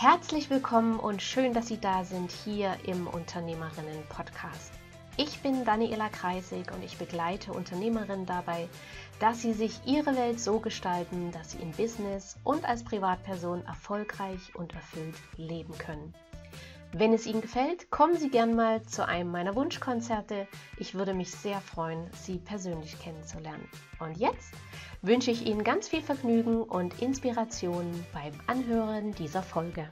Herzlich willkommen und schön, dass Sie da sind hier im Unternehmerinnen-Podcast. Ich bin Daniela Kreisig und ich begleite Unternehmerinnen dabei, dass sie sich ihre Welt so gestalten, dass sie im Business und als Privatperson erfolgreich und erfüllt leben können. Wenn es Ihnen gefällt, kommen Sie gern mal zu einem meiner Wunschkonzerte. Ich würde mich sehr freuen, Sie persönlich kennenzulernen. Und jetzt wünsche ich Ihnen ganz viel Vergnügen und Inspiration beim Anhören dieser Folge.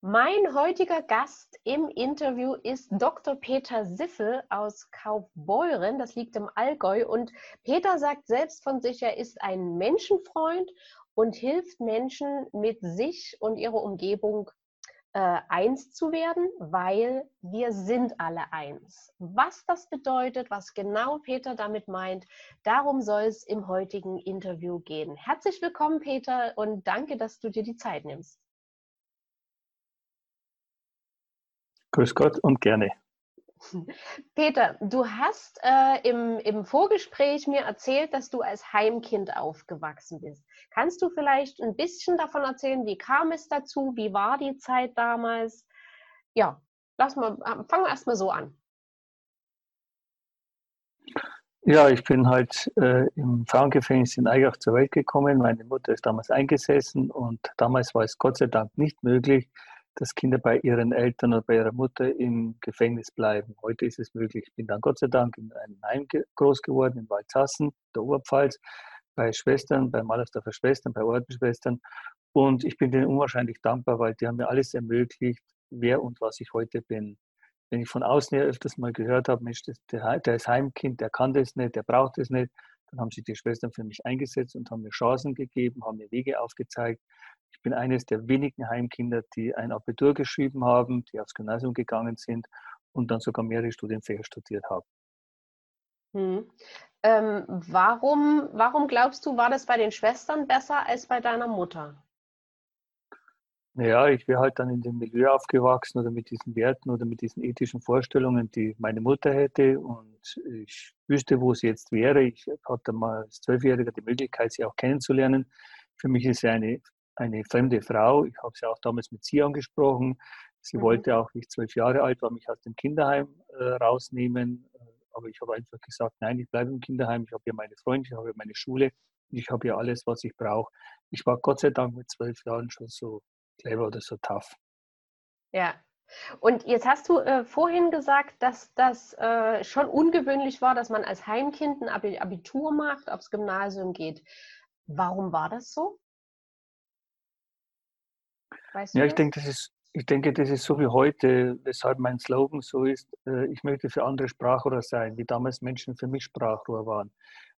Mein heutiger Gast im Interview ist Dr. Peter Siffel aus Kaufbeuren. Das liegt im Allgäu. Und Peter sagt selbst von sich, er ist ein Menschenfreund und hilft Menschen mit sich und ihrer Umgebung äh, eins zu werden, weil wir sind alle eins. Was das bedeutet, was genau Peter damit meint, darum soll es im heutigen Interview gehen. Herzlich willkommen, Peter, und danke, dass du dir die Zeit nimmst. Grüß Gott und gerne. Peter, du hast äh, im, im Vorgespräch mir erzählt, dass du als Heimkind aufgewachsen bist. Kannst du vielleicht ein bisschen davon erzählen, wie kam es dazu? Wie war die Zeit damals? Ja, lass mal, äh, fangen wir erstmal so an. Ja, ich bin halt äh, im Frauengefängnis in Eigach zur Welt gekommen. Meine Mutter ist damals eingesessen und damals war es Gott sei Dank nicht möglich, dass Kinder bei ihren Eltern oder bei ihrer Mutter im Gefängnis bleiben. Heute ist es möglich. Ich bin dann Gott sei Dank in einem Heim groß geworden, in Waldsassen, der Oberpfalz, bei Schwestern, bei Malersdorfer Schwestern, bei Ordenschwestern. Und ich bin denen unwahrscheinlich dankbar, weil die haben mir alles ermöglicht, wer und was ich heute bin. Wenn ich von außen her öfters mal gehört habe, Mensch, der ist Heimkind, der kann das nicht, der braucht das nicht, dann haben sich die Schwestern für mich eingesetzt und haben mir Chancen gegeben, haben mir Wege aufgezeigt. Ich bin eines der wenigen Heimkinder, die ein Abitur geschrieben haben, die aufs Gymnasium gegangen sind und dann sogar mehrere Studienfächer studiert haben. Hm. Ähm, warum, warum glaubst du, war das bei den Schwestern besser als bei deiner Mutter? Naja, ich wäre halt dann in dem Milieu aufgewachsen oder mit diesen Werten oder mit diesen ethischen Vorstellungen, die meine Mutter hätte. Und ich wüsste, wo sie jetzt wäre. Ich hatte mal als Zwölfjähriger die Möglichkeit, sie auch kennenzulernen. Für mich ist sie eine, eine fremde Frau. Ich habe sie auch damals mit sie angesprochen. Sie mhm. wollte auch, wie ich zwölf Jahre alt war, mich aus dem Kinderheim äh, rausnehmen. Aber ich habe einfach gesagt, nein, ich bleibe im Kinderheim. Ich habe ja meine Freunde, ich habe ja meine Schule. Ich habe ja alles, was ich brauche. Ich war Gott sei Dank mit zwölf Jahren schon so clever oder so tough. Ja. Und jetzt hast du äh, vorhin gesagt, dass das äh, schon ungewöhnlich war, dass man als Heimkind ein Abitur macht, aufs Gymnasium geht. Warum war das so? Weißt ja, ich denke, das ist, ich denke, das ist so wie heute, weshalb mein Slogan so ist, äh, ich möchte für andere Sprachrohr sein, wie damals Menschen für mich Sprachrohr waren.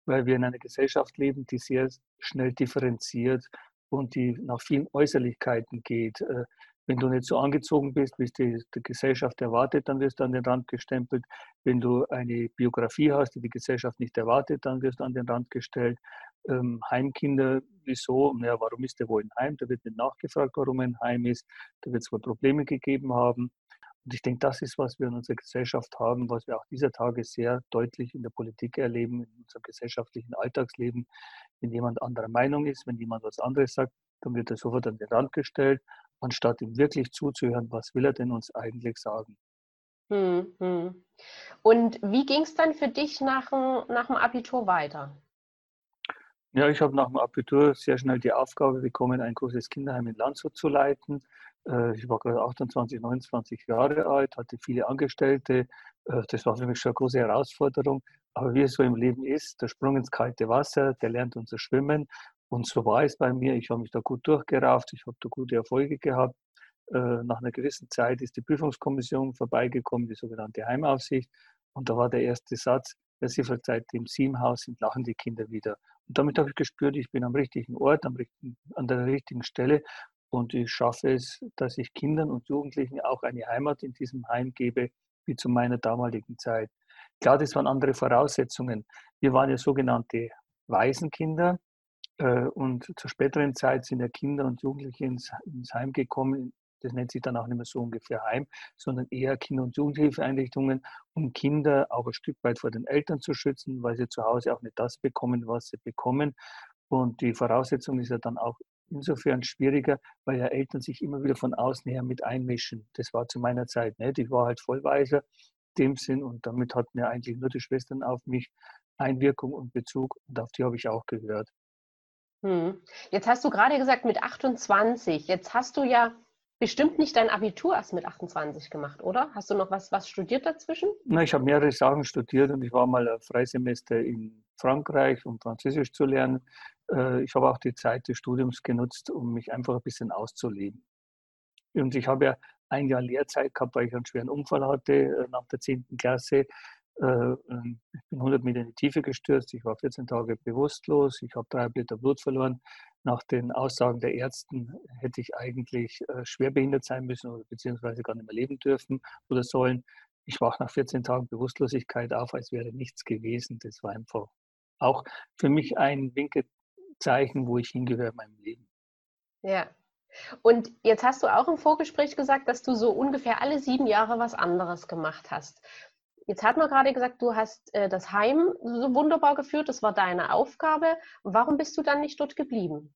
Weil wir in einer Gesellschaft leben, die sehr schnell differenziert und die nach vielen Äußerlichkeiten geht. Äh, wenn du nicht so angezogen bist, wie es die, die, Gesellschaft erwartet, dann wirst du an den Rand gestempelt. Wenn du eine Biografie hast, die die Gesellschaft nicht erwartet, dann wirst du an den Rand gestellt. Ähm, Heimkinder, wieso? Naja, warum ist der wohl ein Heim? Da wird nicht nachgefragt, warum ein Heim ist. Da wird es wohl Probleme gegeben haben. Und ich denke, das ist, was wir in unserer Gesellschaft haben, was wir auch dieser Tage sehr deutlich in der Politik erleben, in unserem gesellschaftlichen Alltagsleben. Wenn jemand anderer Meinung ist, wenn jemand was anderes sagt, dann wird er sofort an den Rand gestellt, anstatt ihm wirklich zuzuhören, was will er denn uns eigentlich sagen. Hm, hm. Und wie ging es dann für dich nach nach dem Abitur weiter? Ja, ich habe nach dem Abitur sehr schnell die Aufgabe bekommen, ein großes Kinderheim in Landshut zu leiten. Äh, ich war gerade 28, 29 Jahre alt, hatte viele Angestellte. Äh, das war für mich schon eine große Herausforderung. Aber wie es so im Leben ist, der Sprung ins kalte Wasser, der lernt uns zu schwimmen. Und so war es bei mir. Ich habe mich da gut durchgerauft, ich habe da gute Erfolge gehabt. Äh, nach einer gewissen Zeit ist die Prüfungskommission vorbeigekommen, die sogenannte Heimaufsicht. Und da war der erste Satz, wer sie sie im Haus sind, lachen die Kinder wieder. Und damit habe ich gespürt, ich bin am richtigen Ort, am an der richtigen Stelle und ich schaffe es, dass ich Kindern und Jugendlichen auch eine Heimat in diesem Heim gebe, wie zu meiner damaligen Zeit. Klar, das waren andere Voraussetzungen. Wir waren ja sogenannte Waisenkinder äh, und zur späteren Zeit sind ja Kinder und Jugendliche ins, ins Heim gekommen, das nennt sich dann auch nicht mehr so ungefähr Heim, sondern eher Kinder- und Jugendhilfeeinrichtungen, um Kinder auch ein Stück weit vor den Eltern zu schützen, weil sie zu Hause auch nicht das bekommen, was sie bekommen. Und die Voraussetzung ist ja dann auch insofern schwieriger, weil ja Eltern sich immer wieder von außen her mit einmischen. Das war zu meiner Zeit nicht. Ich war halt Vollweiser in dem Sinn und damit hatten ja eigentlich nur die Schwestern auf mich Einwirkung und Bezug und auf die habe ich auch gehört. Hm. Jetzt hast du gerade gesagt mit 28. Jetzt hast du ja bestimmt nicht dein Abitur erst mit 28 gemacht, oder? Hast du noch was, was studiert dazwischen? Na, ich habe mehrere Sachen studiert und ich war mal ein Freisemester in Frankreich, um Französisch zu lernen. Äh, ich habe auch die Zeit des Studiums genutzt, um mich einfach ein bisschen auszuleben. Und ich habe ja ein Jahr Lehrzeit gehabt, weil ich einen schweren Unfall hatte äh, nach der 10. Klasse. Äh, ähm, ich bin 100 Meter in die Tiefe gestürzt, ich war 14 Tage bewusstlos, ich habe drei Liter Blut verloren. Nach den Aussagen der Ärzten hätte ich eigentlich schwer behindert sein müssen oder beziehungsweise gar nicht mehr leben dürfen oder sollen. Ich wache nach 14 Tagen Bewusstlosigkeit auf, als wäre nichts gewesen. Das war einfach auch für mich ein Winkezeichen, wo ich hingehöre in meinem Leben. Ja. Und jetzt hast du auch im Vorgespräch gesagt, dass du so ungefähr alle sieben Jahre was anderes gemacht hast. Jetzt hat man gerade gesagt, du hast äh, das Heim so wunderbar geführt, das war deine Aufgabe. Warum bist du dann nicht dort geblieben?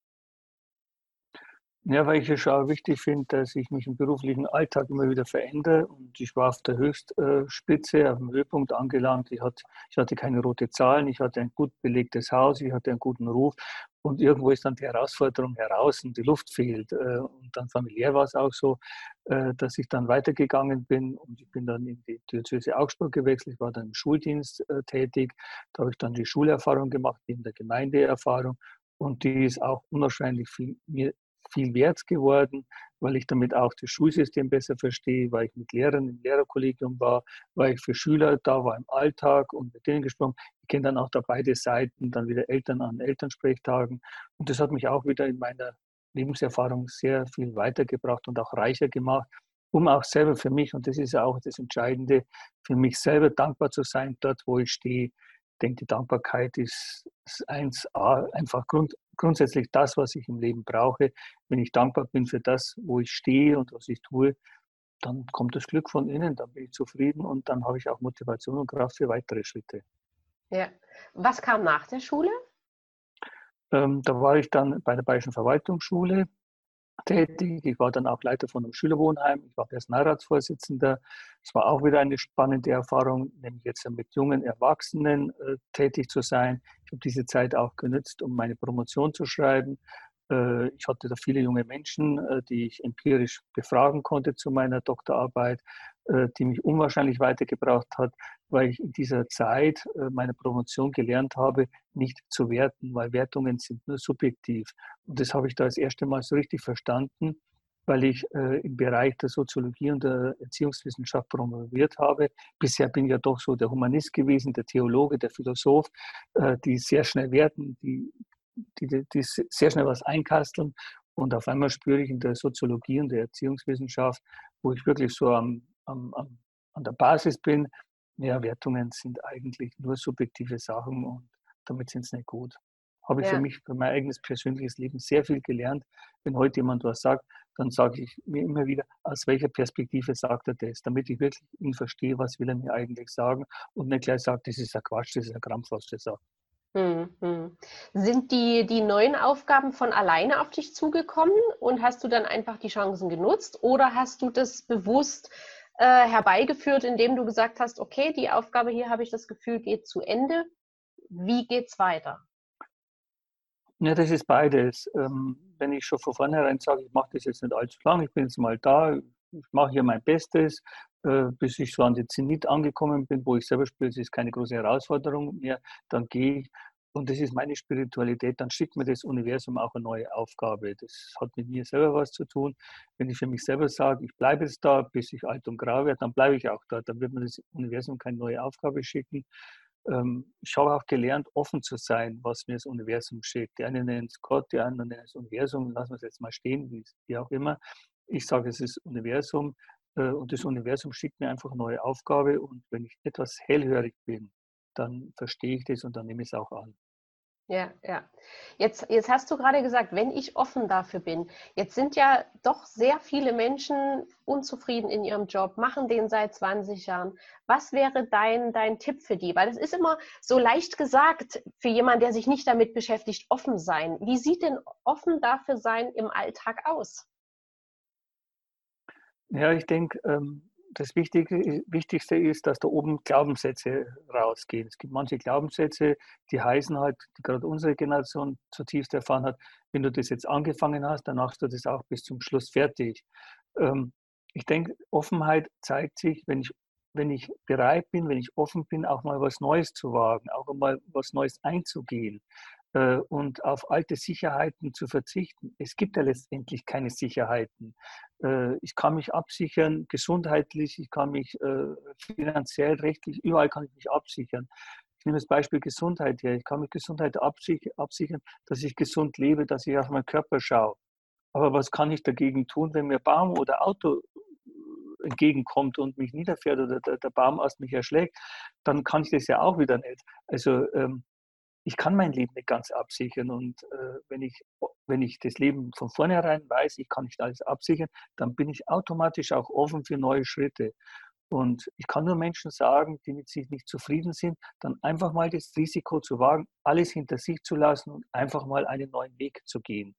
Ja, weil ich es auch wichtig finde, dass ich mich im beruflichen Alltag immer wieder verändere. Und ich war auf der Höchstspitze, auf dem Höhepunkt angelangt. Ich hatte, ich hatte keine rote Zahlen, ich hatte ein gut belegtes Haus, ich hatte einen guten Ruf. Und irgendwo ist dann die Herausforderung heraus und die Luft fehlt. Äh, und dann familiär war es auch so, äh, dass ich dann weitergegangen bin und ich bin dann in die Diözese Augsburg gewechselt, ich war dann im Schuldienst äh, tätig. Da habe ich dann die Schulerfahrung gemacht, neben der Gemeindeerfahrung. Und die ist auch unwahrscheinlich viel, mir viel wert geworden, weil ich damit auch das Schulsystem besser verstehe, weil ich mit Lehrern im Lehrerkollegium war, weil ich für Schüler da war im Alltag und mit denen gesprochen. Ich kenne dann auch da beide Seiten, dann wieder Eltern an Elternsprechtagen. Und das hat mich auch wieder in meiner Lebenserfahrung sehr viel weitergebracht und auch reicher gemacht, um auch selber für mich, und das ist ja auch das Entscheidende, für mich selber dankbar zu sein, dort, wo ich stehe. Ich denke, die Dankbarkeit ist 1a, einfach Grund, grundsätzlich das, was ich im Leben brauche. Wenn ich dankbar bin für das, wo ich stehe und was ich tue, dann kommt das Glück von innen, dann bin ich zufrieden und dann habe ich auch Motivation und Kraft für weitere Schritte. Ja. Was kam nach der Schule? Ähm, da war ich dann bei der Bayerischen Verwaltungsschule tätig. Ich war dann auch Leiter von einem Schülerwohnheim. Ich war Personalratsvorsitzender. Es war auch wieder eine spannende Erfahrung, nämlich jetzt mit jungen Erwachsenen äh, tätig zu sein. Ich habe diese Zeit auch genützt, um meine Promotion zu schreiben. Äh, ich hatte da viele junge Menschen, äh, die ich empirisch befragen konnte zu meiner Doktorarbeit, äh, die mich unwahrscheinlich weitergebracht hat, weil ich in dieser Zeit meiner Promotion gelernt habe, nicht zu werten, weil Wertungen sind nur subjektiv. Und das habe ich da das erste Mal so richtig verstanden, weil ich im Bereich der Soziologie und der Erziehungswissenschaft promoviert habe. Bisher bin ich ja doch so der Humanist gewesen, der Theologe, der Philosoph, die sehr schnell werten, die die, die sehr schnell was einkasteln. Und auf einmal spüre ich in der Soziologie und der Erziehungswissenschaft, wo ich wirklich so am, am, am, an der Basis bin, ja, Wertungen sind eigentlich nur subjektive Sachen und damit sind es nicht gut. Habe ich ja. für mich, für mein eigenes persönliches Leben sehr viel gelernt. Wenn heute jemand was sagt, dann sage ich mir immer wieder, aus welcher Perspektive sagt er das, damit ich wirklich ihn verstehe, was will er mir eigentlich sagen und nicht gleich sagt, das ist ein Quatsch, das ist ein Krampf, was er sagt. Mhm. Sind die, die neuen Aufgaben von alleine auf dich zugekommen und hast du dann einfach die Chancen genutzt oder hast du das bewusst äh, herbeigeführt, indem du gesagt hast, okay, die Aufgabe hier habe ich das Gefühl geht zu Ende. Wie geht's weiter? Ja, das ist beides. Ähm, wenn ich schon von vornherein sage, ich mache das jetzt nicht allzu lang, ich bin jetzt mal da, ich mache hier mein Bestes, äh, bis ich so an den Zenit angekommen bin, wo ich selber spüre, es ist keine große Herausforderung mehr, dann gehe ich. Und das ist meine Spiritualität, dann schickt mir das Universum auch eine neue Aufgabe. Das hat mit mir selber was zu tun. Wenn ich für mich selber sage, ich bleibe jetzt da, bis ich alt und grau werde, dann bleibe ich auch da. Dann wird mir das Universum keine neue Aufgabe schicken. Ähm, ich habe auch gelernt, offen zu sein, was mir das Universum schickt. Die einen nennen es Gott, die anderen nennen es Universum. Lassen wir es jetzt mal stehen, wie auch immer. Ich sage, es ist Universum. Äh, und das Universum schickt mir einfach eine neue Aufgabe und wenn ich etwas hellhörig bin, dann verstehe ich das und dann nehme ich es auch an. Ja, ja. Jetzt, jetzt hast du gerade gesagt, wenn ich offen dafür bin. Jetzt sind ja doch sehr viele Menschen unzufrieden in ihrem Job, machen den seit 20 Jahren. Was wäre dein, dein Tipp für die? Weil es ist immer so leicht gesagt für jemanden, der sich nicht damit beschäftigt, offen sein. Wie sieht denn offen dafür sein im Alltag aus? Ja, ich denke, ähm, das Wichtige, Wichtigste ist, dass da oben Glaubenssätze rausgehen. Es gibt manche Glaubenssätze, die heißen halt, die gerade unsere Generation zutiefst erfahren hat, wenn du das jetzt angefangen hast, dann machst du das auch bis zum Schluss fertig. Ähm, ich denke, Offenheit zeigt sich, wenn ich, wenn ich bereit bin, wenn ich offen bin, auch mal was Neues zu wagen, auch mal was Neues einzugehen. Äh, und auf alte Sicherheiten zu verzichten. Es gibt ja letztendlich keine Sicherheiten. Äh, ich kann mich absichern, gesundheitlich, ich kann mich äh, finanziell, rechtlich, überall kann ich mich absichern. Ich nehme das Beispiel Gesundheit her. Ich kann mich Gesundheit absichern, dass ich gesund lebe, dass ich auf meinen Körper schaue. Aber was kann ich dagegen tun, wenn mir Baum oder Auto entgegenkommt und mich niederfährt oder der, Baum aus mich erschlägt, dann kann ich das ja auch wieder nicht. Also ähm, ich kann mein Leben nicht ganz absichern. Und äh, wenn, ich, wenn ich das Leben von vornherein weiß, ich kann nicht alles absichern, dann bin ich automatisch auch offen für neue Schritte. Und ich kann nur Menschen sagen, die mit sich nicht zufrieden sind, dann einfach mal das Risiko zu wagen, alles hinter sich zu lassen und einfach mal einen neuen Weg zu gehen.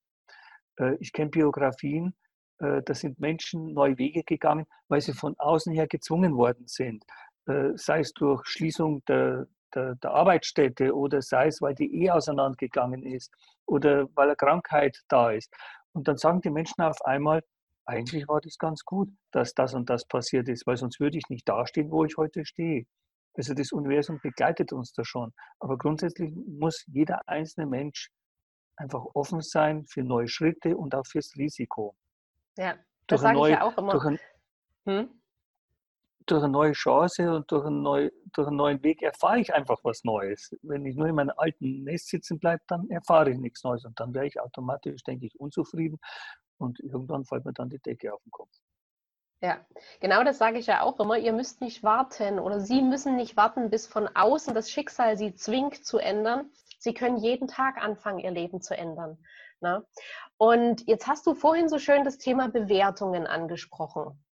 Äh, ich kenne Biografien, äh, da sind Menschen neue Wege gegangen, weil sie von außen her gezwungen worden sind. Äh, sei es durch Schließung der, der, der Arbeitsstätte oder sei es, weil die Ehe auseinandergegangen ist oder weil eine Krankheit da ist. Und dann sagen die Menschen auf einmal, eigentlich war das ganz gut, dass das und das passiert ist, weil sonst würde ich nicht dastehen, wo ich heute stehe. Also das Universum begleitet uns da schon. Aber grundsätzlich muss jeder einzelne Mensch einfach offen sein für neue Schritte und auch fürs Risiko. Ja, das sage ich ja auch immer. Durch ein, hm? Durch eine neue Chance und durch einen, neu, durch einen neuen Weg erfahre ich einfach was Neues. Wenn ich nur in meinem alten Nest sitzen bleibe, dann erfahre ich nichts Neues und dann wäre ich automatisch, denke ich, unzufrieden und irgendwann fällt mir dann die Decke auf den Kopf. Ja, genau das sage ich ja auch immer. Ihr müsst nicht warten oder Sie müssen nicht warten, bis von außen das Schicksal Sie zwingt zu ändern. Sie können jeden Tag anfangen, Ihr Leben zu ändern. Ne? Und jetzt hast du vorhin so schön das Thema Bewertungen angesprochen.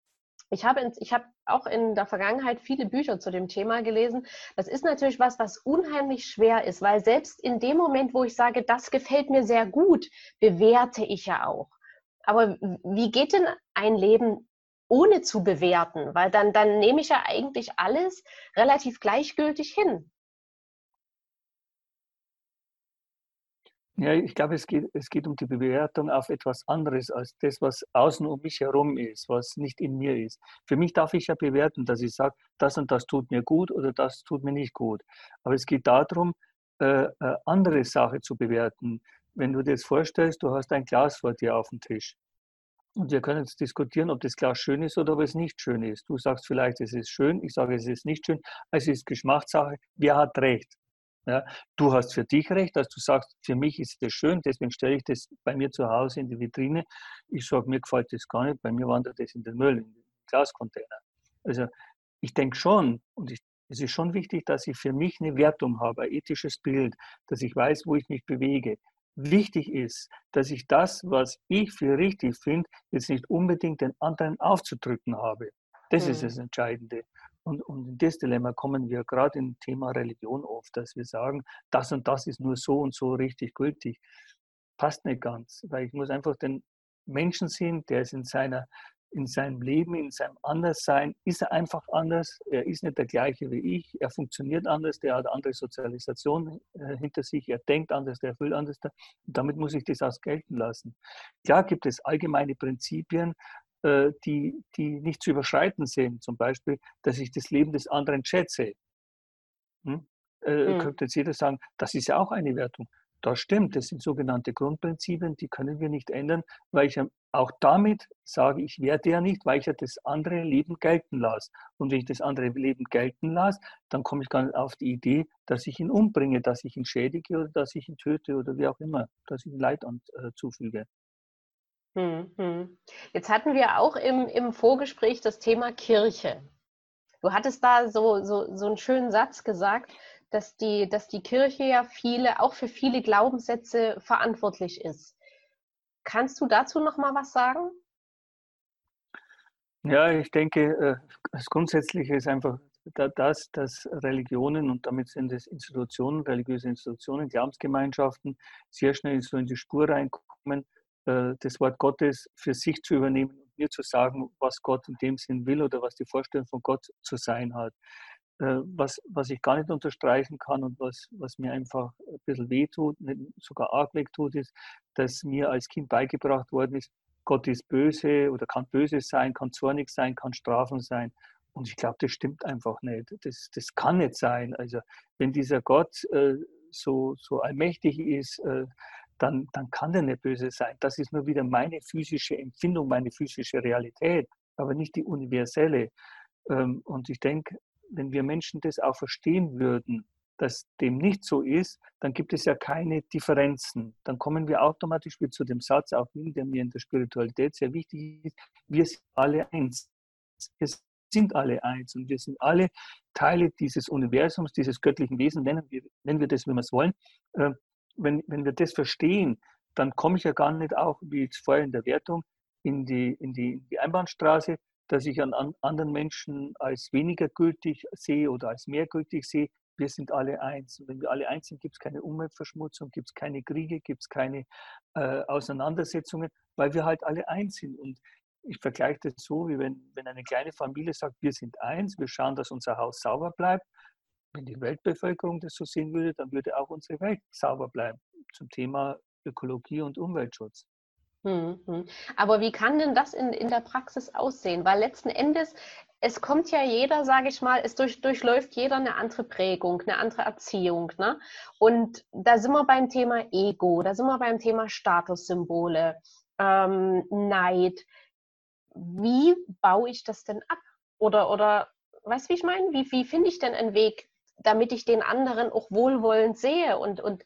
Ich habe, ich habe auch in der Vergangenheit viele Bücher zu dem Thema gelesen. Das ist natürlich was, was unheimlich schwer ist, weil selbst in dem Moment, wo ich sage, das gefällt mir sehr gut, bewerte ich ja auch. Aber wie geht denn ein Leben ohne zu bewerten? Weil dann, dann nehme ich ja eigentlich alles relativ gleichgültig hin. Ja, ich glaube, es geht, es geht um die Bewertung auf etwas anderes als das, was außen um mich herum ist, was nicht in mir ist. Für mich darf ich ja bewerten, dass ich sage, das und das tut mir gut oder das tut mir nicht gut. Aber es geht darum, äh, äh, andere Sache zu bewerten. Wenn du dir jetzt vorstellst, du hast ein Glas vor dir auf dem Tisch. Und wir können jetzt diskutieren, ob das Glas schön ist oder ob es nicht schön ist. Du sagst vielleicht, es ist schön, ich sage, es ist nicht schön. Es ist Geschmackssache. Wer hat recht? Ja, du hast für dich recht, dass du sagst, für mich ist das schön, deswegen stelle ich das bei mir zu Hause in die Vitrine. Ich sage, mir gefällt das gar nicht, bei mir wandert das in den Müll, in den Glascontainer. Also ich denke schon, und ich, es ist schon wichtig, dass ich für mich eine Wertung habe, ein ethisches Bild, dass ich weiß, wo ich mich bewege. Wichtig ist, dass ich das, was ich für richtig finde, jetzt nicht unbedingt den anderen aufzudrücken habe. Das mhm. ist das Entscheidende. Und, und in das Dilemma kommen wir gerade im Thema Religion oft, dass wir sagen, das und das ist nur so und so richtig gültig. Passt nicht ganz, weil ich muss einfach den Menschen sehen, der ist in seiner in seinem Leben, in seinem Anderssein, ist er einfach anders. Er ist nicht der gleiche wie ich. Er funktioniert anders. Der hat andere Sozialisation äh, hinter sich. Er denkt anders. Der fühlt anders. Damit muss ich das auch gelten lassen. Klar gibt es allgemeine Prinzipien, die, die nicht zu überschreiten sind. Zum Beispiel, dass ich das Leben des anderen schätze. Hm? Äh, hm. Könnte jetzt jeder sagen, das ist ja auch eine Wertung. Das stimmt, das sind sogenannte Grundprinzipien, die können wir nicht ändern, weil ich auch damit sage, ich werde ja nicht, weil ich ja das andere Leben gelten lasse. Und wenn ich das andere Leben gelten lasse, dann komme ich gar nicht auf die Idee, dass ich ihn umbringe, dass ich ihn schädige oder dass ich ihn töte oder wie auch immer, dass ich ihm Leid an, äh, zufüge. Hm, hm. Jetzt hatten wir auch im, im Vorgespräch das Thema Kirche. Du hattest da so, so, so einen schönen Satz gesagt, dass die, dass die Kirche ja viele, auch für viele Glaubenssätze verantwortlich ist. Kannst du dazu noch mal was sagen? Ja, ich denke, äh, das Grundsätzliche ist einfach das, dass Religionen und damit sind es Institutionen, religiöse Institutionen, Glaubensgemeinschaften sehr schnell so in die Spur reinkommen, das Wort Gottes für sich zu übernehmen und mir zu sagen, was Gott in dem Sinn will oder was die Vorstellung von Gott zu sein hat. Äh, was, was ich gar nicht unterstreichen kann und was, was mir einfach ein bisschen wehtut, sogar arg wehtut, ist, dass mir als Kind beigebracht worden ist, Gott ist böse oder kann böse sein, kann zornig sein, kann strafen sein. Und ich glaube, das stimmt einfach nicht. Das, das kann nicht sein. Also wenn dieser Gott äh, so, so allmächtig ist, äh, dann, dann kann der nicht böse sein. Das ist nur wieder meine physische Empfindung, meine physische Realität, aber nicht die universelle. Ähm, und ich denke, wenn wir Menschen das auch verstehen würden, dass dem nicht so ist, dann gibt es ja keine Differenzen. Dann kommen wir automatisch wieder zu dem Satz, auch hin, der mir in der Spiritualität sehr wichtig ist, wir sind alle eins. Wir sind alle eins und wir sind alle Teile dieses Universums, dieses göttlichen Wesens, nennen wir, nennen wir das, wie wir es wollen. Wenn, wenn wir das verstehen, dann komme ich ja gar nicht auch, wie jetzt vorher in der Wertung, in die, in die, in die Einbahnstraße, dass ich an, an anderen Menschen als weniger gültig sehe oder als mehr gültig sehe. Wir sind alle eins. Und wenn wir alle eins sind, gibt es keine Umweltverschmutzung, gibt es keine Kriege, gibt es keine äh, Auseinandersetzungen, weil wir halt alle eins sind. Und ich vergleiche das so, wie wenn, wenn eine kleine Familie sagt, wir sind eins, wir schauen, dass unser Haus sauber bleibt. Wenn die Weltbevölkerung das so sehen würde, dann würde auch unsere Welt sauber bleiben zum Thema Ökologie und Umweltschutz. Mhm. Aber wie kann denn das in, in der Praxis aussehen? Weil letzten Endes, es kommt ja jeder, sage ich mal, es durch, durchläuft jeder eine andere Prägung, eine andere Erziehung. Ne? Und da sind wir beim Thema Ego, da sind wir beim Thema Statussymbole, ähm, Neid wie baue ich das denn ab? Oder, oder weißt du, wie ich meine? Wie, wie finde ich denn einen Weg, damit ich den anderen auch wohlwollend sehe und, und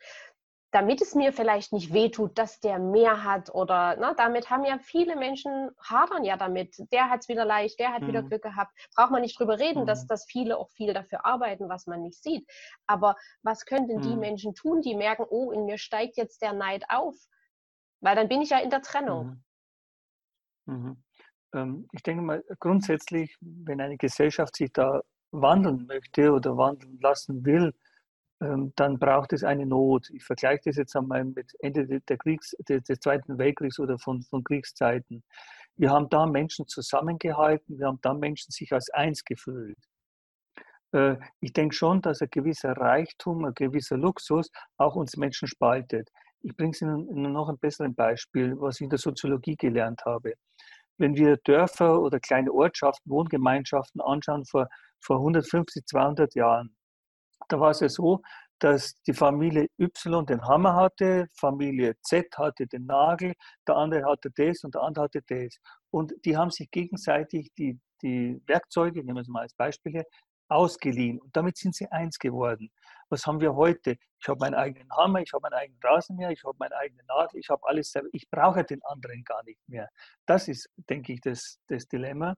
damit es mir vielleicht nicht wehtut, dass der mehr hat oder ne, damit haben ja viele Menschen hadern ja damit. Der hat es wieder leicht, der hat mhm. wieder Glück gehabt. Braucht man nicht drüber reden, mhm. dass, dass viele auch viel dafür arbeiten, was man nicht sieht. Aber was könnten mhm. die Menschen tun, die merken, oh, in mir steigt jetzt der Neid auf? Weil dann bin ich ja in der Trennung. Mhm. mhm. Ähm, ich denke mal, grundsätzlich, wenn eine Gesellschaft sich da wandeln möchte oder wandeln lassen will, ähm, dann braucht es eine Not. Ich vergleiche das jetzt einmal mit Ende der Kriegs, des, Zweiten Weltkriegs oder von, von Kriegszeiten. Wir haben da Menschen zusammengehalten, wir haben da Menschen sich als eins gefühlt. Äh, ich denke schon, dass ein gewisser Reichtum, ein gewisser Luxus auch uns Menschen spaltet. Ich bringe es Ihnen noch ein besseres Beispiel, was ich in der Soziologie gelernt habe wenn wir Dörfer oder kleine Ortschaften, Wohngemeinschaften anschauen vor, vor 150, 200 Jahren, da war es ja so, dass die Familie Y den Hammer hatte, Familie Z hatte den Nagel, der andere hatte das und der andere hatte das. Und die haben sich gegenseitig die, die Werkzeuge, nehmen wir es mal als Beispiel, ausgeliehen. Und damit sind sie eins geworden. Was haben wir heute? Ich habe meinen eigenen Hammer, ich habe meinen eigenen Rasenmäher, ich habe meine eigene Nadel, ich habe alles selber. Ich brauche den anderen gar nicht mehr. Das ist, denke ich, das, das Dilemma.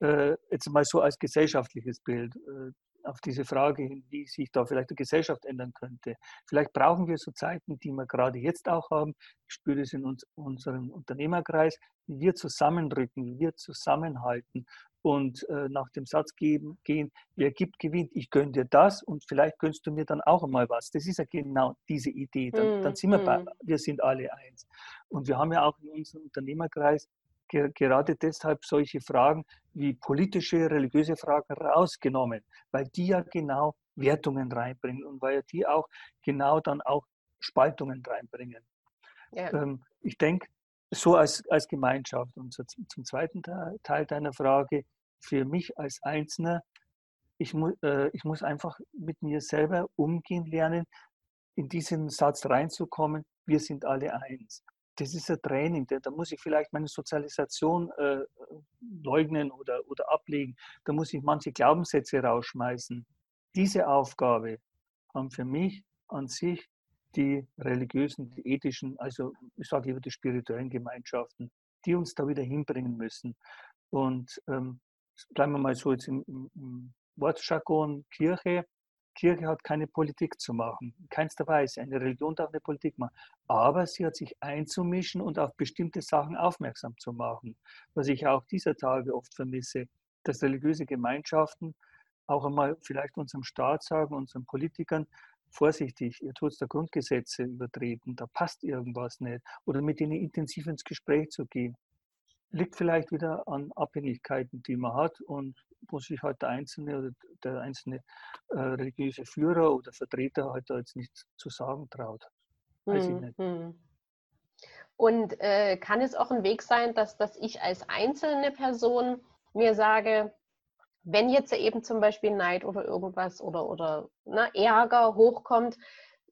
Äh, jetzt mal so als gesellschaftliches Bild äh, auf diese Frage hin, wie sich da vielleicht die Gesellschaft ändern könnte. Vielleicht brauchen wir so Zeiten, die wir gerade jetzt auch haben. Ich spüre es in uns, unserem Unternehmerkreis, wie wir zusammenrücken, wie wir zusammenhalten und äh, nach dem Satz geben, gehen, wer gibt, gewinnt, ich gönne dir das und vielleicht gönnst du mir dann auch einmal was. Das ist ja genau diese Idee. Dann, mm, dann sind wir bei, mm. wir sind alle eins. Und wir haben ja auch in unserem Unternehmerkreis ge gerade deshalb solche Fragen wie politische, religiöse Fragen rausgenommen, weil die ja genau Wertungen reinbringen und weil ja die auch genau dann auch Spaltungen reinbringen. Ja. Ähm, ich denke, so als, als Gemeinschaft. Und so zum zweiten Teil deiner Frage, für mich als Einzelner, ich, mu äh, ich muss einfach mit mir selber umgehen lernen, in diesen Satz reinzukommen, wir sind alle eins. Das ist ein Training, da, da muss ich vielleicht meine Sozialisation äh, leugnen oder, oder ablegen, da muss ich manche Glaubenssätze rausschmeißen. Diese Aufgabe haben für mich an sich die religiösen, die ethischen, also ich sage lieber die spirituellen Gemeinschaften, die uns da wieder hinbringen müssen. Und ähm, bleiben wir mal so jetzt im, im, Wortjargon Kirche. Kirche hat keine Politik zu machen, in keinster Weise. Eine Religion darf eine Politik machen. Aber sie hat sich einzumischen und auf bestimmte Sachen aufmerksam zu machen. Was ich auch dieser Tage oft vermisse, dass religiöse Gemeinschaften auch einmal vielleicht unserem Staat sagen, unseren Politikern, vorsichtig, ihr tut da Grundgesetze übertreten, da passt irgendwas nicht. Oder mit ihnen intensiv ins Gespräch zu gehen. Liegt vielleicht wieder an Abhängigkeiten, die man hat und wo sich halt der einzelne oder der einzelne äh, religiöse Führer oder Vertreter halt da jetzt nicht zu sagen traut. Weiß hm, ich nicht. Hm. Und äh, kann es auch ein Weg sein, dass, dass ich als einzelne Person mir sage, wenn jetzt eben zum Beispiel Neid oder irgendwas oder, oder ne, Ärger hochkommt,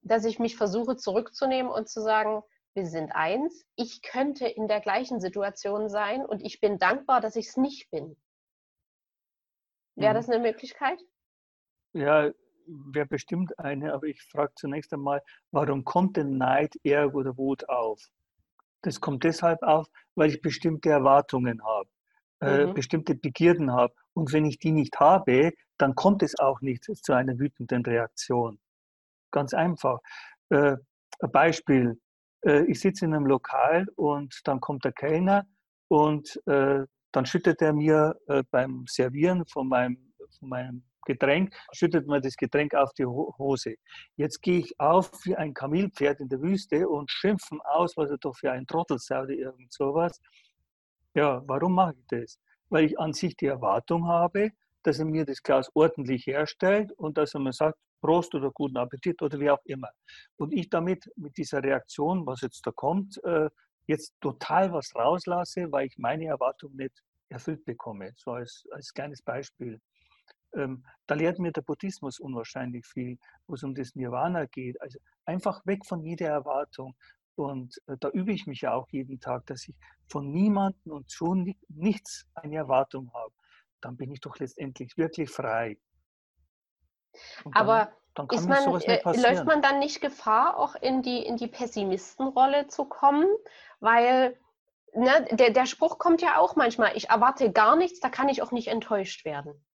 dass ich mich versuche zurückzunehmen und zu sagen, wir sind eins, ich könnte in der gleichen Situation sein und ich bin dankbar, dass ich es nicht bin. Wäre mhm. das eine Möglichkeit? Ja, wäre bestimmt eine, aber ich frage zunächst einmal, warum kommt denn Neid, Ärger oder Wut auf? Das kommt deshalb auf, weil ich bestimmte Erwartungen habe, äh, mhm. bestimmte Begierden habe. Und wenn ich die nicht habe, dann kommt es auch nicht zu einer wütenden Reaktion. Ganz einfach. Äh, ein Beispiel. Äh, ich sitze in einem Lokal und dann kommt der Kellner und äh, dann schüttet er mir äh, beim Servieren von meinem, von meinem Getränk, schüttet mir das Getränk auf die Hose. Jetzt gehe ich auf wie ein Kamelpferd in der Wüste und schimpfen aus, was er doch für ein Trottel sei oder irgend sowas. Ja, warum mache ich das? Weil ich an sich die Erwartung habe, dass er mir das Glas ordentlich herstellt und dass er mir sagt, Prost oder guten Appetit oder wie auch immer. Und ich damit mit dieser Reaktion, was jetzt da kommt, äh, jetzt total was rauslasse, weil ich meine Erwartung nicht erfüllt bekomme. So als, als kleines Beispiel. Ähm, da lehrt mir der Buddhismus unwahrscheinlich viel, wo es um das Nirvana geht. Also einfach weg von jeder Erwartung. Und äh, da übe ich mich ja auch jeden Tag, dass ich von niemandem und schon nichts eine Erwartung habe. Dann bin ich doch letztendlich wirklich frei. Und Aber dann, dann man, äh, läuft man dann nicht Gefahr, auch in die, in die Pessimistenrolle zu kommen? Weil ne, der, der Spruch kommt ja auch manchmal, ich erwarte gar nichts, da kann ich auch nicht enttäuscht werden.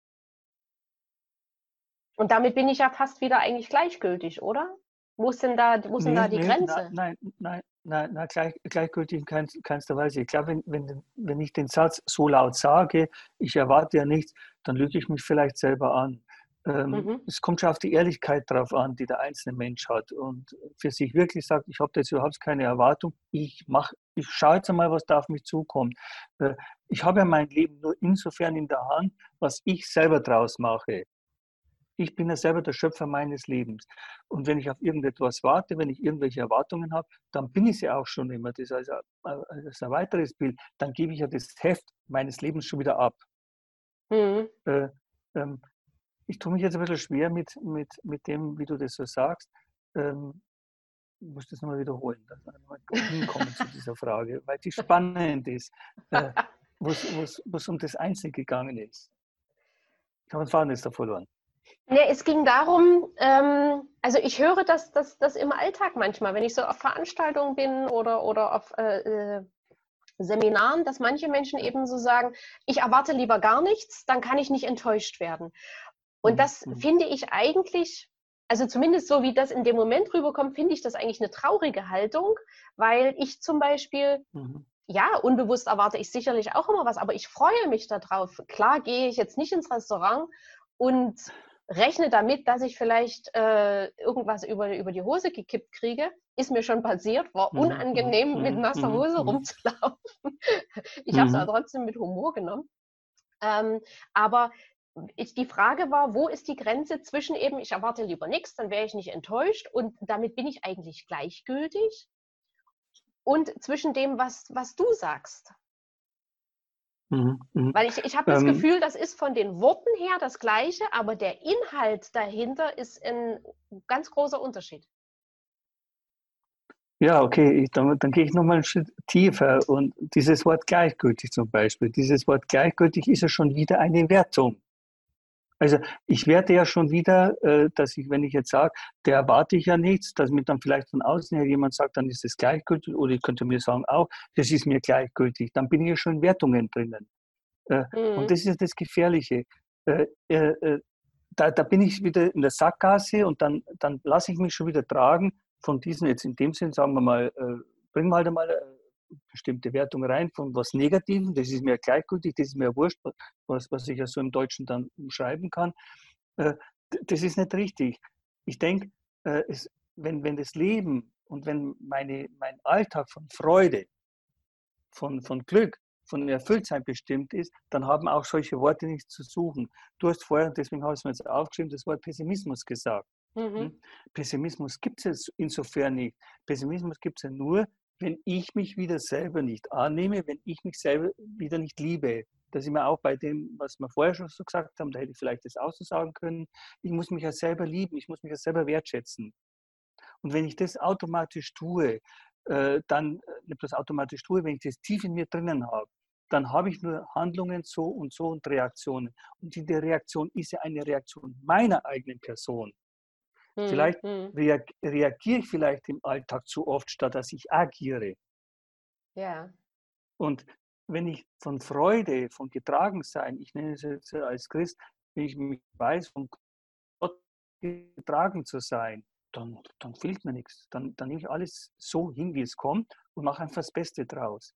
Und damit bin ich ja fast wieder eigentlich gleichgültig, oder? Wo ist denn da, wo ist nee, da die nee, Grenze? Nein, nein, nein, nein gleich, gleichgültig in kein, keinster Weise. Ich glaube, wenn, wenn, wenn ich den Satz so laut sage, ich erwarte ja nichts, dann lüge ich mich vielleicht selber an. Ähm, mhm. Es kommt schon auf die Ehrlichkeit drauf an, die der einzelne Mensch hat und für sich wirklich sagt, ich habe jetzt überhaupt keine Erwartung, ich mache, ich schaue jetzt einmal, was da auf mich zukommt. Äh, ich habe ja mein Leben nur insofern in der Hand, was ich selber draus mache. Ich bin ja selber der Schöpfer meines Lebens. Und wenn ich auf irgendetwas warte, wenn ich irgendwelche Erwartungen habe, dann bin ich sie auch schon immer. Das ist also als ein weiteres Bild. Dann gebe ich ja das Heft meines Lebens schon wieder ab. Mhm. Äh, ähm, ich tue mich jetzt ein bisschen schwer mit, mit, mit dem, wie du das so sagst. Ähm, ich muss das nochmal wiederholen, dass wir nochmal hinkommen zu dieser Frage, weil die spannend ist, äh, wo es um das Einzelne gegangen ist. Ich habe den Faden jetzt da verloren. Nee, es ging darum, ähm, also ich höre das, das, das im Alltag manchmal, wenn ich so auf Veranstaltungen bin oder, oder auf äh, äh Seminaren, dass manche Menschen eben so sagen, ich erwarte lieber gar nichts, dann kann ich nicht enttäuscht werden. Und mhm, das mhm. finde ich eigentlich, also zumindest so wie das in dem Moment rüberkommt, finde ich das eigentlich eine traurige Haltung, weil ich zum Beispiel, mhm. ja, unbewusst erwarte ich sicherlich auch immer was, aber ich freue mich darauf. Klar gehe ich jetzt nicht ins Restaurant und rechne damit, dass ich vielleicht äh, irgendwas über, über die Hose gekippt kriege. Ist mir schon passiert, war mhm, unangenehm, mit nasser Hose rumzulaufen. ich habe es aber trotzdem mit Humor genommen. Ähm, aber ich, die Frage war, wo ist die Grenze zwischen eben, ich erwarte lieber nichts, dann wäre ich nicht enttäuscht und damit bin ich eigentlich gleichgültig und zwischen dem, was, was du sagst. Mhm, mh. Weil ich, ich habe das ähm, Gefühl, das ist von den Worten her das Gleiche, aber der Inhalt dahinter ist ein ganz großer Unterschied. Ja, okay, dann, dann gehe ich nochmal einen Schritt tiefer und dieses Wort gleichgültig zum Beispiel, dieses Wort gleichgültig ist ja schon wieder eine Wertung. Also ich werde ja schon wieder, äh, dass ich, wenn ich jetzt sage, der erwarte ich ja nichts, dass mir dann vielleicht von außen her jemand sagt, dann ist es gleichgültig oder ich könnte mir sagen auch, das ist mir gleichgültig. Dann bin ich ja schon in Wertungen drinnen. Äh, mhm. Und das ist das Gefährliche. Äh, da, da bin ich wieder in der Sackgasse und dann, dann lasse ich mich schon wieder tragen von diesen, jetzt in dem Sinn, sagen wir mal, bringen wir halt einmal bestimmte Wertung rein von was Negativen, das ist mir gleichgültig, das ist mir wurscht, was, was ich ja so im Deutschen dann umschreiben kann. Äh, das ist nicht richtig. Ich denke, äh, wenn, wenn das Leben und wenn meine, mein Alltag von Freude, von, von Glück, von Erfülltsein bestimmt ist, dann haben auch solche Worte nichts zu suchen. Du hast vorher, deswegen habe ich es mir jetzt aufgeschrieben, das Wort Pessimismus gesagt. Mhm. Hm? Pessimismus gibt es insofern nicht. Pessimismus gibt es ja nur, wenn ich mich wieder selber nicht annehme, wenn ich mich selber wieder nicht liebe. Da sind wir auch bei dem, was wir vorher schon so gesagt haben, da hätte ich vielleicht das auch so sagen können. Ich muss mich ja selber lieben, ich muss mich ja selber wertschätzen. Und wenn ich das automatisch tue, äh, dann, äh, nicht bloß automatisch tue, wenn ich das tief in mir drinnen habe, dann habe ich nur Handlungen so und so und Reaktionen. Und die Reaktion ist ja eine Reaktion meiner eigenen Person. Hm, vielleicht hm. reagiere ich vielleicht im Alltag zu oft, statt dass ich agiere. Ja. Und wenn ich von Freude, von Getragensein, ich nenne es jetzt als Christ, wenn ich mich weiß, von Gott getragen zu sein, dann, dann fehlt mir nichts. Dann, dann nehme ich alles so hin, wie es kommt und mache einfach das Beste draus.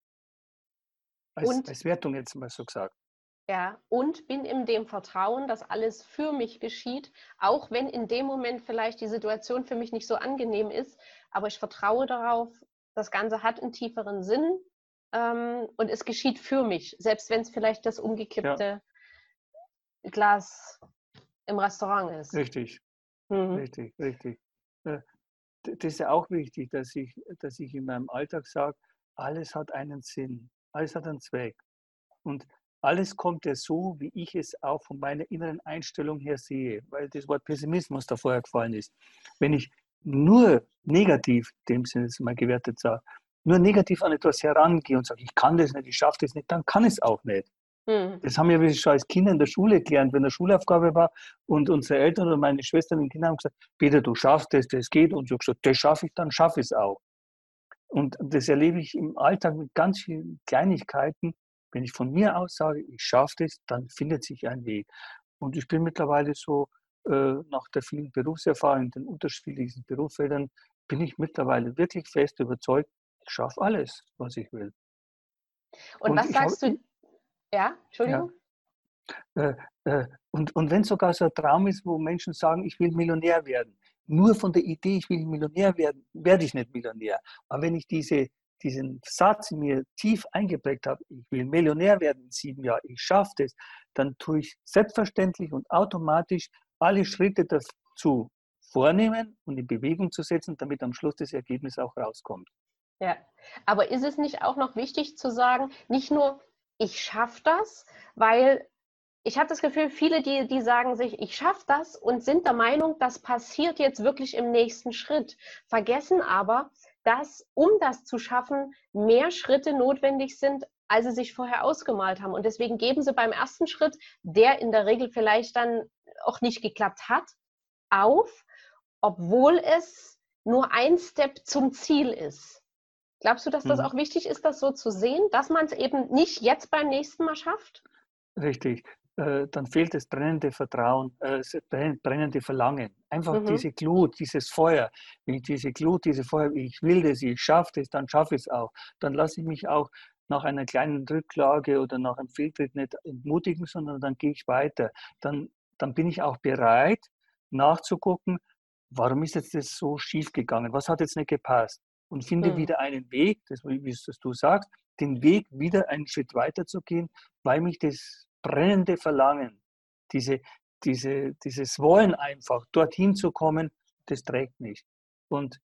Als, und, als Wertung jetzt mal so gesagt. Ja, und bin in dem Vertrauen, dass alles für mich geschieht, auch wenn in dem Moment vielleicht die Situation für mich nicht so angenehm ist, aber ich vertraue darauf, das Ganze hat einen tieferen Sinn ähm, und es geschieht für mich, selbst wenn es vielleicht das umgekippte ja. Glas im Restaurant ist. Richtig, mhm. richtig, richtig. Äh, das ist ja auch wichtig, dass ich, dass ich in meinem Alltag sage, alles hat einen Sinn, alles hat einen Zweck. Und alles kommt ja so, wie ich es auch von meiner inneren Einstellung her sehe, weil das Wort Pessimismus da vorher gefallen ist. Wenn ich nur negativ, dem Sinne mal gewertet sage, nur negativ an etwas herangehe und sage, ich kann das nicht, ich schaffe das nicht, dann kann es auch nicht. Mhm. Das haben wir schon als Kinder in der Schule gelernt, wenn eine Schulaufgabe war und unsere Eltern oder meine Schwestern und Kinder haben gesagt, Peter, du schaffst das, das geht. Und ich habe gesagt, das schaffe ich, dann schaffe ich es auch. Und das erlebe ich im Alltag mit ganz vielen Kleinigkeiten. Wenn ich von mir aus sage, ich schaffe das, dann findet sich ein Weg. Und ich bin mittlerweile so, äh, nach der vielen Berufserfahrung in den unterschiedlichen Berufsfeldern, bin ich mittlerweile wirklich fest überzeugt, ich schaffe alles, was ich will. Und, und was sagst hab, du, ja, Entschuldigung. Ja. Äh, äh, und und wenn es sogar so ein Traum ist, wo Menschen sagen, ich will Millionär werden, nur von der Idee, ich will Millionär werden, werde ich nicht Millionär. Aber wenn ich diese, diesen Satz mir tief eingeprägt habe, ich will Millionär werden in sieben Jahren, ich schaffe das, dann tue ich selbstverständlich und automatisch alle Schritte dazu vornehmen und in Bewegung zu setzen, damit am Schluss das Ergebnis auch rauskommt. Ja, aber ist es nicht auch noch wichtig zu sagen, nicht nur ich schaffe das, weil ich habe das Gefühl, viele, die, die sagen sich, ich schaffe das und sind der Meinung, das passiert jetzt wirklich im nächsten Schritt, vergessen aber, dass, um das zu schaffen, mehr Schritte notwendig sind, als sie sich vorher ausgemalt haben. Und deswegen geben sie beim ersten Schritt, der in der Regel vielleicht dann auch nicht geklappt hat, auf, obwohl es nur ein Step zum Ziel ist. Glaubst du, dass das mhm. auch wichtig ist, das so zu sehen, dass man es eben nicht jetzt beim nächsten Mal schafft? Richtig. Äh, dann fehlt das brennende Vertrauen, äh, das brennende Verlangen. Einfach mhm. diese Glut, dieses Feuer. Wenn ich diese Glut, diese Feuer, ich will das, ich schaffe das, dann schaffe ich es auch. Dann lasse ich mich auch nach einer kleinen Rücklage oder nach einem Fehltritt nicht entmutigen, sondern dann gehe ich weiter. Dann, dann bin ich auch bereit, nachzugucken, warum ist jetzt das so schief gegangen? Was hat jetzt nicht gepasst? und finde mhm. wieder einen Weg, das, wie es du sagst, den Weg wieder einen Schritt weiter zu gehen, weil mich das brennende Verlangen, diese, diese, dieses Wollen einfach, dorthin zu kommen, das trägt nicht. Und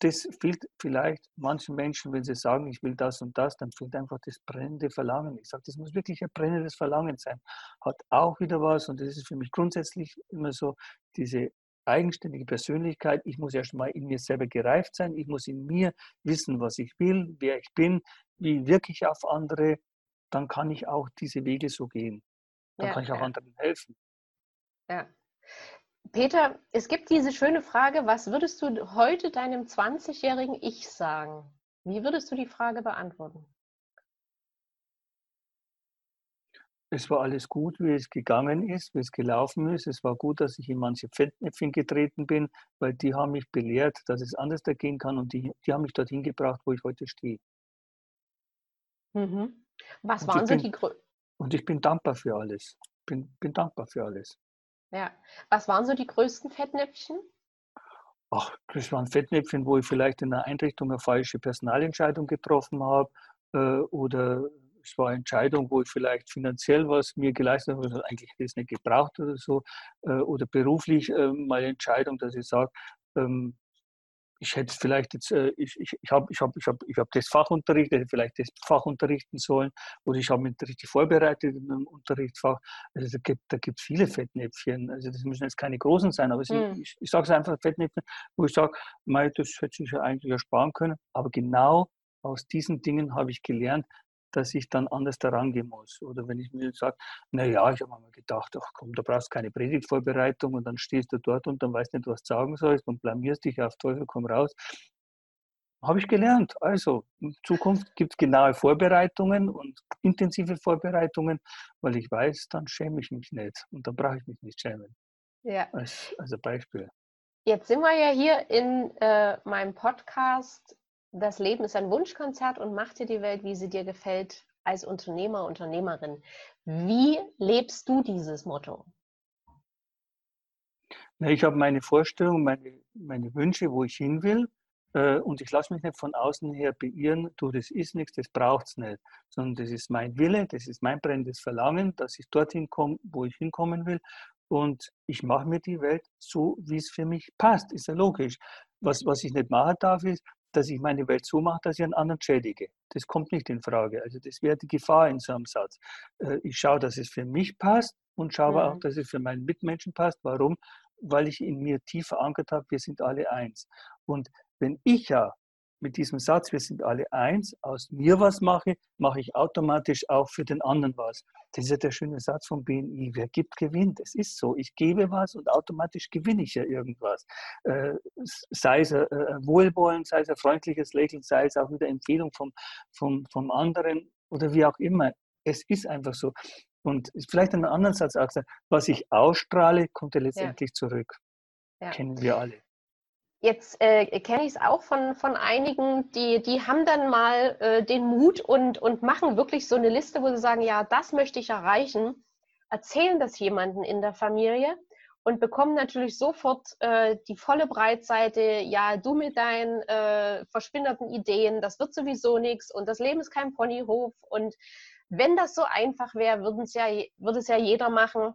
das fehlt vielleicht manchen Menschen, wenn sie sagen, ich will das und das, dann fehlt einfach das brennende Verlangen. Ich sage, das muss wirklich ein brennendes Verlangen sein. Hat auch wieder was, und das ist für mich grundsätzlich immer so, diese eigenständige Persönlichkeit. Ich muss erst mal in mir selber gereift sein. Ich muss in mir wissen, was ich will, wer ich bin, wie wirke ich auf andere. Dann kann ich auch diese Wege so gehen. Dann ja, kann ich auch ja. anderen helfen. Ja. Peter, es gibt diese schöne Frage, was würdest du heute deinem 20-jährigen Ich sagen? Wie würdest du die Frage beantworten? es war alles gut, wie es gegangen ist, wie es gelaufen ist. Es war gut, dass ich in manche Fettnäpfchen getreten bin, weil die haben mich belehrt, dass es anders da gehen kann und die, die haben mich dorthin gebracht, wo ich heute stehe. Mhm. Was und waren so bin, die größten? Und ich bin dankbar für alles. Bin, bin dankbar für alles. Ja. Was waren so die größten Fettnäpfchen? Ach, das waren Fettnäpfchen, wo ich vielleicht in einer Einrichtung eine falsche Personalentscheidung getroffen habe äh, oder es war eine Entscheidung, wo ich vielleicht finanziell was mir geleistet habe, also eigentlich hätte ich es nicht gebraucht oder so, äh, oder beruflich äh, mal Entscheidung, dass ich sage, ähm, ich hätte vielleicht jetzt, äh, ich, ich, ich habe ich hab, ich hab, ich hab das Fach unterrichtet, hätte vielleicht das Fach unterrichten sollen oder ich habe mich richtig vorbereitet in einem Unterrichtsfach. Also da gibt es da viele Fettnäpfchen. Also das müssen jetzt keine großen sein, aber mhm. ich, ich sage es einfach Fettnäpfchen, wo ich sage, das hätte ich ja eigentlich ersparen können. Aber genau aus diesen Dingen habe ich gelernt, dass ich dann anders daran gehen muss. Oder wenn ich mir sage, naja, ich habe mir gedacht, ach komm, da brauchst du keine Predigtvorbereitung und dann stehst du dort und dann weißt nicht, was du sagen sollst und blamierst dich auf Teufel komm raus. Habe ich gelernt. Also, in Zukunft gibt es genaue Vorbereitungen und intensive Vorbereitungen, weil ich weiß, dann schäme ich mich nicht und dann brauche ich mich nicht schämen. Ja. Als, als Beispiel. Jetzt sind wir ja hier in äh, meinem Podcast das Leben ist ein Wunschkonzert und mach dir die Welt, wie sie dir gefällt, als Unternehmer, Unternehmerin. Wie lebst du dieses Motto? Ich habe meine Vorstellung, meine, meine Wünsche, wo ich hin will. Äh, und ich lasse mich nicht von außen her beirren, du, das ist nichts, das braucht es nicht. Sondern das ist mein Wille, das ist mein brennendes Verlangen, dass ich dorthin komme, wo ich hinkommen will. Und ich mache mir die Welt so, wie es für mich passt. Ist ja logisch. Was, was ich nicht machen darf, ist, dass ich meine Welt so mache, dass ich einen anderen schädige. Das kommt nicht in Frage. Also das wäre die Gefahr in so einem Satz. Äh, ich schaue, dass es für mich passt und schaue mhm. auch, dass es für meinen Mitmenschen passt. Warum? Weil ich in mir tief verankert habe, wir sind alle eins. Und wenn ich ja mit diesem Satz, wir sind alle eins, aus mir was mache, mache ich automatisch auch für den anderen was. Das ist ja der schöne Satz vom BNI. Wer gibt, gewinnt. Es ist so. Ich gebe was und automatisch gewinne ich ja irgendwas. Äh, sei es ein Wohlwollen, sei es ein freundliches Lächeln, sei es auch wieder Empfehlung vom, vom, vom anderen oder wie auch immer. Es ist einfach so. Und vielleicht einen anderen Satz auch sagen, was ich ausstrahle, kommt ja letztendlich ja. zurück. Ja. Kennen wir alle. Jetzt äh, kenne ich es auch von, von einigen, die, die haben dann mal äh, den Mut und, und machen wirklich so eine Liste, wo sie sagen, ja, das möchte ich erreichen, erzählen das jemanden in der Familie und bekommen natürlich sofort äh, die volle Breitseite, ja, du mit deinen äh, verspinnerten Ideen, das wird sowieso nichts und das Leben ist kein Ponyhof und wenn das so einfach wäre, würde es ja, würde es ja jeder machen.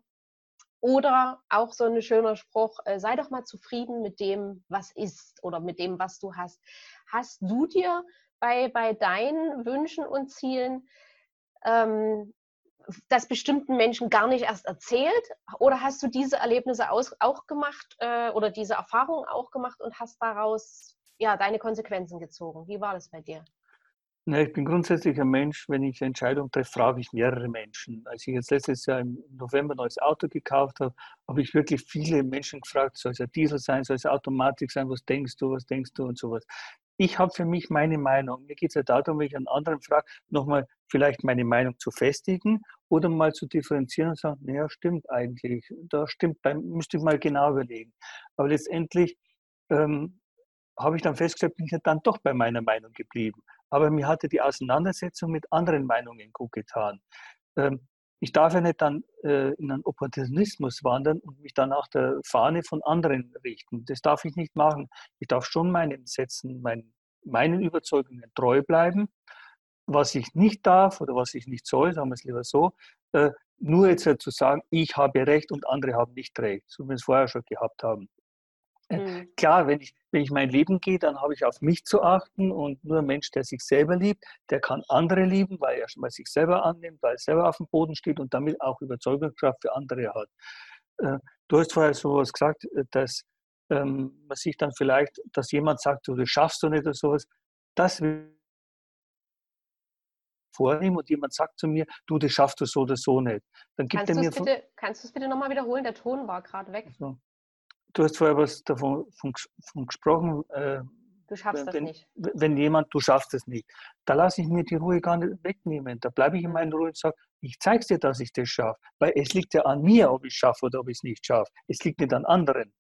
Oder auch so ein schöner Spruch, äh, sei doch mal zufrieden mit dem, was ist oder mit dem, was du hast. Hast du dir bei, bei deinen Wünschen und Zielen ähm, das bestimmten Menschen gar nicht erst erzählt? Oder hast du diese Erlebnisse aus, auch gemacht äh, oder diese Erfahrungen auch gemacht und hast daraus ja, deine Konsequenzen gezogen? Wie war das bei dir? Ne, ich bin grundsätzlich ein Mensch, wenn ich eine Entscheidung treffe, frage ich mehrere Menschen. Als ich jetzt letztes Jahr im November ein neues Auto gekauft habe, habe ich wirklich viele Menschen gefragt, soll es ein Diesel sein, soll es Automatik sein, was denkst du, was denkst du und sowas. Ich habe für mich meine Meinung. Mir geht es ja darum, wenn ich einen anderen frage, nochmal vielleicht meine Meinung zu festigen oder mal zu differenzieren und sagen, naja, stimmt eigentlich, da stimmt, müsste ich mal genau überlegen. Aber letztendlich ähm, habe ich dann festgestellt, bin ich dann doch bei meiner Meinung geblieben. Aber mir hatte die Auseinandersetzung mit anderen Meinungen gut getan. Ähm, ich darf ja nicht dann äh, in einen Opportunismus wandern und mich dann nach der Fahne von anderen richten. Das darf ich nicht machen. Ich darf schon meinen Sätzen, meinen, meinen Überzeugungen treu bleiben. Was ich nicht darf oder was ich nicht soll, sagen wir es lieber so, äh, nur jetzt zu sagen, ich habe Recht und andere haben nicht Recht, so wie wir es vorher schon gehabt haben. Mhm. Klar, wenn ich, wenn ich mein Leben gehe, dann habe ich auf mich zu achten und nur ein Mensch, der sich selber liebt, der kann andere lieben, weil er schon mal sich selber annimmt, weil er selber auf dem Boden steht und damit auch Überzeugungskraft für andere hat. Äh, du hast vorher sowas gesagt, äh, dass ähm, man sich dann vielleicht, dass jemand sagt, du das schaffst du nicht oder sowas, das will vornehmen und jemand sagt zu mir, du, das schaffst du so oder so nicht. Dann gibt kannst er mir bitte, kannst du es bitte nochmal wiederholen? Der Ton war gerade weg. Also, Du hast vorher was davon von, von gesprochen, äh, Du schaffst wenn, das nicht. Wenn jemand, du schaffst es nicht, da lasse ich mir die Ruhe gar nicht wegnehmen. Da bleibe ich in mhm. meiner Ruhe und sage, ich zeige dir, dass ich das schaffe. Weil es liegt ja an mir, ob ich es schaffe oder ob ich es nicht schaffe. Es liegt nicht an anderen.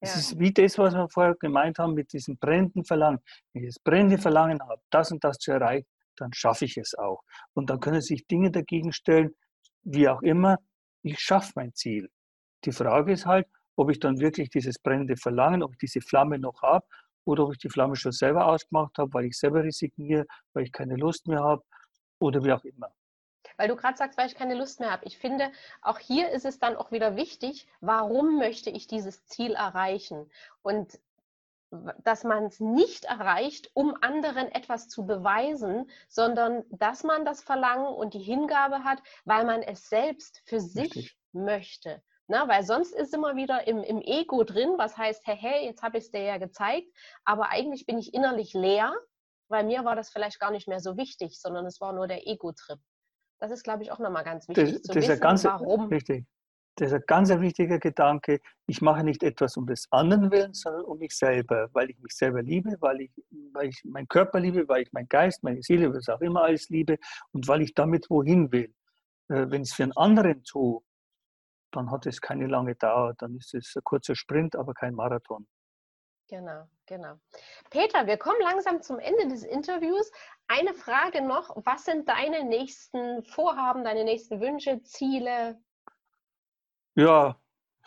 Es ja. ist wie das, was wir vorher gemeint haben mit diesem brennenden Verlangen. Wenn ich das brennende Verlangen habe, das und das zu erreichen, dann schaffe ich es auch. Und dann können sich Dinge dagegen stellen, wie auch immer, ich schaffe mein Ziel. Die Frage ist halt, ob ich dann wirklich dieses brennende Verlangen, ob ich diese Flamme noch habe oder ob ich die Flamme schon selber ausgemacht habe, weil ich selber resigniere, weil ich keine Lust mehr habe oder wie auch immer. Weil du gerade sagst, weil ich keine Lust mehr habe. Ich finde, auch hier ist es dann auch wieder wichtig, warum möchte ich dieses Ziel erreichen? Und dass man es nicht erreicht, um anderen etwas zu beweisen, sondern dass man das Verlangen und die Hingabe hat, weil man es selbst für sich Richtig. möchte. Na, weil sonst ist immer wieder im, im Ego drin, was heißt, hey, hey, jetzt habe ich es dir ja gezeigt, aber eigentlich bin ich innerlich leer, weil mir war das vielleicht gar nicht mehr so wichtig, sondern es war nur der Ego-Trip. Das ist, glaube ich, auch nochmal ganz wichtig das, zu das wissen, ganz, warum. Richtig. Das ist ein ganz wichtiger Gedanke. Ich mache nicht etwas um des anderen willen, sondern um mich selber, weil ich mich selber liebe, weil ich, weil ich meinen Körper liebe, weil ich meinen Geist, meine Seele, was auch immer alles liebe und weil ich damit wohin will. Äh, wenn ich es für einen anderen tue, dann hat es keine lange Dauer. Dann ist es ein kurzer Sprint, aber kein Marathon. Genau, genau. Peter, wir kommen langsam zum Ende des Interviews. Eine Frage noch. Was sind deine nächsten Vorhaben, deine nächsten Wünsche, Ziele? Ja,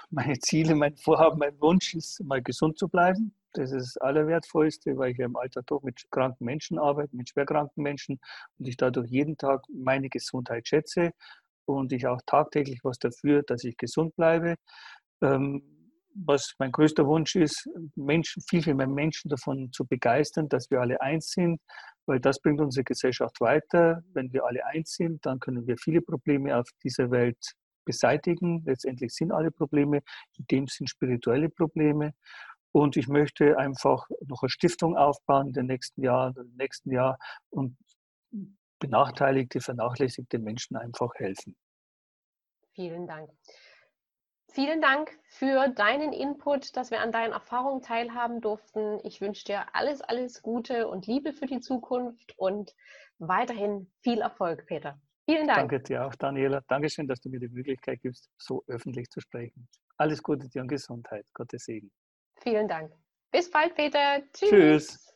meine Ziele, mein Vorhaben, mein Wunsch ist, mal gesund zu bleiben. Das ist das Allerwertvollste, weil ich ja im Alter doch mit kranken Menschen arbeite, mit schwerkranken Menschen und ich dadurch jeden Tag meine Gesundheit schätze und ich auch tagtäglich was dafür, dass ich gesund bleibe. Ähm, was mein größter Wunsch ist, Menschen, viel, viel mehr Menschen davon zu begeistern, dass wir alle eins sind, weil das bringt unsere Gesellschaft weiter. Wenn wir alle eins sind, dann können wir viele Probleme auf dieser Welt beseitigen. Letztendlich sind alle Probleme, in dem sind spirituelle Probleme. Und ich möchte einfach noch eine Stiftung aufbauen in den nächsten Jahren, im nächsten Jahr und benachteiligte, vernachlässigte Menschen einfach helfen. Vielen Dank. Vielen Dank für deinen Input, dass wir an deinen Erfahrungen teilhaben durften. Ich wünsche dir alles, alles Gute und Liebe für die Zukunft und weiterhin viel Erfolg, Peter. Vielen Dank. Danke dir auch, Daniela. Dankeschön, dass du mir die Möglichkeit gibst, so öffentlich zu sprechen. Alles Gute dir und Gesundheit. Gottes Segen. Vielen Dank. Bis bald, Peter. Tschüss. Tschüss.